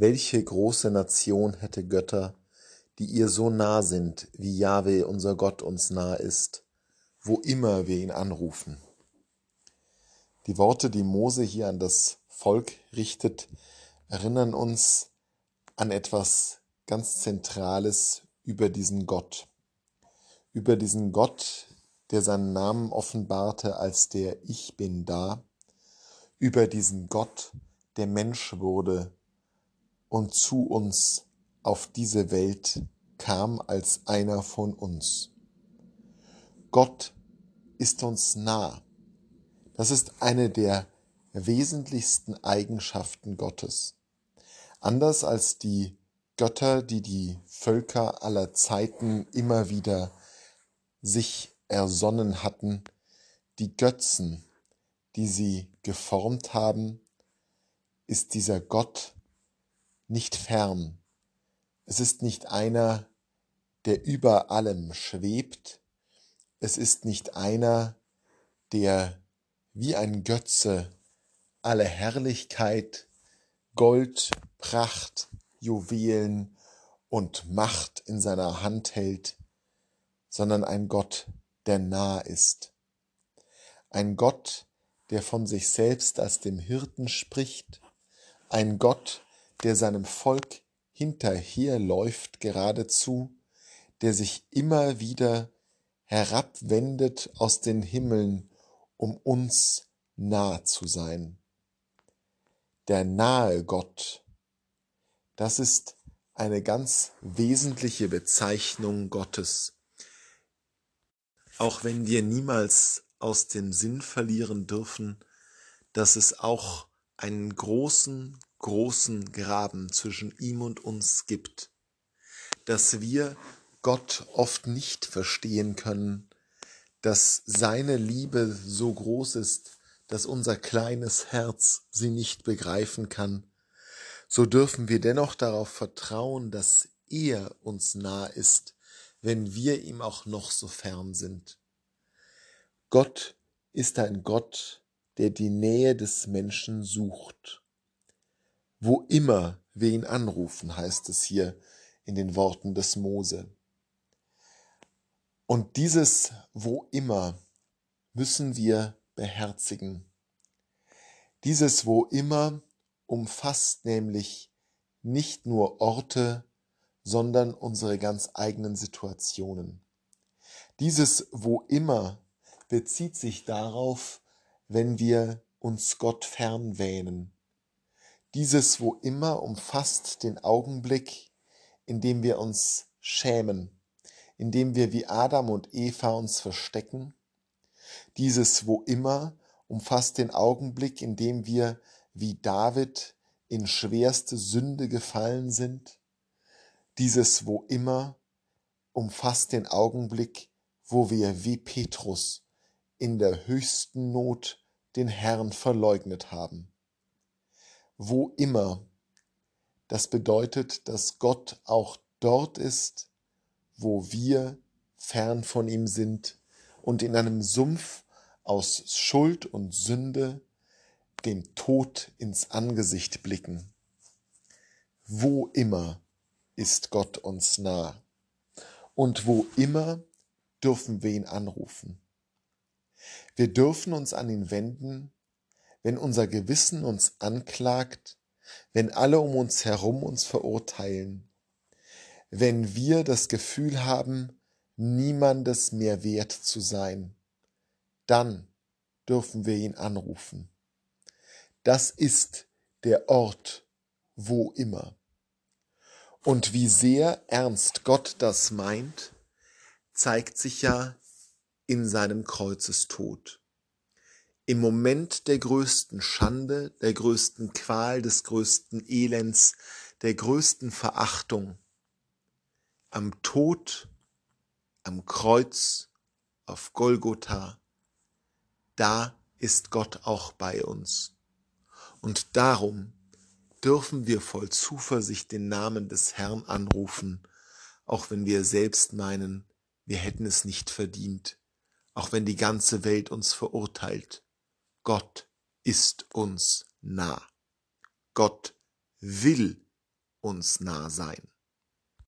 Welche große Nation hätte Götter, die ihr so nah sind, wie Jahwe, unser Gott, uns nah ist, wo immer wir ihn anrufen? Die Worte, die Mose hier an das Volk richtet, erinnern uns an etwas ganz Zentrales über diesen Gott. Über diesen Gott, der seinen Namen offenbarte als der Ich bin da. Über diesen Gott, der Mensch wurde und zu uns auf diese Welt kam als einer von uns. Gott ist uns nah. Das ist eine der wesentlichsten Eigenschaften Gottes. Anders als die Götter, die die Völker aller Zeiten immer wieder sich ersonnen hatten, die Götzen, die sie geformt haben, ist dieser Gott nicht fern. Es ist nicht einer, der über allem schwebt. Es ist nicht einer, der wie ein Götze alle Herrlichkeit, Gold, Pracht, Juwelen und Macht in seiner Hand hält, sondern ein Gott, der nah ist. Ein Gott, der von sich selbst als dem Hirten spricht, ein Gott, der seinem Volk hinterherläuft geradezu, der sich immer wieder herabwendet aus den Himmeln, um uns nah zu sein. Der nahe Gott, das ist eine ganz wesentliche Bezeichnung Gottes. Auch wenn wir niemals aus dem Sinn verlieren dürfen, dass es auch einen großen, großen Graben zwischen ihm und uns gibt, dass wir Gott oft nicht verstehen können, dass seine Liebe so groß ist, dass unser kleines Herz sie nicht begreifen kann, so dürfen wir dennoch darauf vertrauen, dass er uns nah ist, wenn wir ihm auch noch so fern sind. Gott ist ein Gott, der die Nähe des Menschen sucht. Wo immer wir ihn anrufen, heißt es hier in den Worten des Mose. Und dieses wo immer müssen wir beherzigen. Dieses wo immer umfasst nämlich nicht nur Orte, sondern unsere ganz eigenen Situationen. Dieses wo immer bezieht sich darauf, wenn wir uns Gott fernwähnen, dieses wo immer umfasst den Augenblick, in dem wir uns schämen, in dem wir wie Adam und Eva uns verstecken. Dieses wo immer umfasst den Augenblick, in dem wir wie David in schwerste Sünde gefallen sind. Dieses wo immer umfasst den Augenblick, wo wir wie Petrus in der höchsten Not den Herrn verleugnet haben wo immer. Das bedeutet, dass Gott auch dort ist, wo wir fern von ihm sind und in einem Sumpf aus Schuld und Sünde dem Tod ins Angesicht blicken. Wo immer ist Gott uns nah und wo immer dürfen wir ihn anrufen. Wir dürfen uns an ihn wenden, wenn unser Gewissen uns anklagt, wenn alle um uns herum uns verurteilen, wenn wir das Gefühl haben, niemandes mehr wert zu sein, dann dürfen wir ihn anrufen. Das ist der Ort, wo immer. Und wie sehr ernst Gott das meint, zeigt sich ja in seinem Kreuzestod im Moment der größten Schande, der größten Qual, des größten Elends, der größten Verachtung, am Tod, am Kreuz, auf Golgotha, da ist Gott auch bei uns. Und darum dürfen wir voll Zuversicht den Namen des Herrn anrufen, auch wenn wir selbst meinen, wir hätten es nicht verdient, auch wenn die ganze Welt uns verurteilt. Gott ist uns nah. Gott will uns nah sein.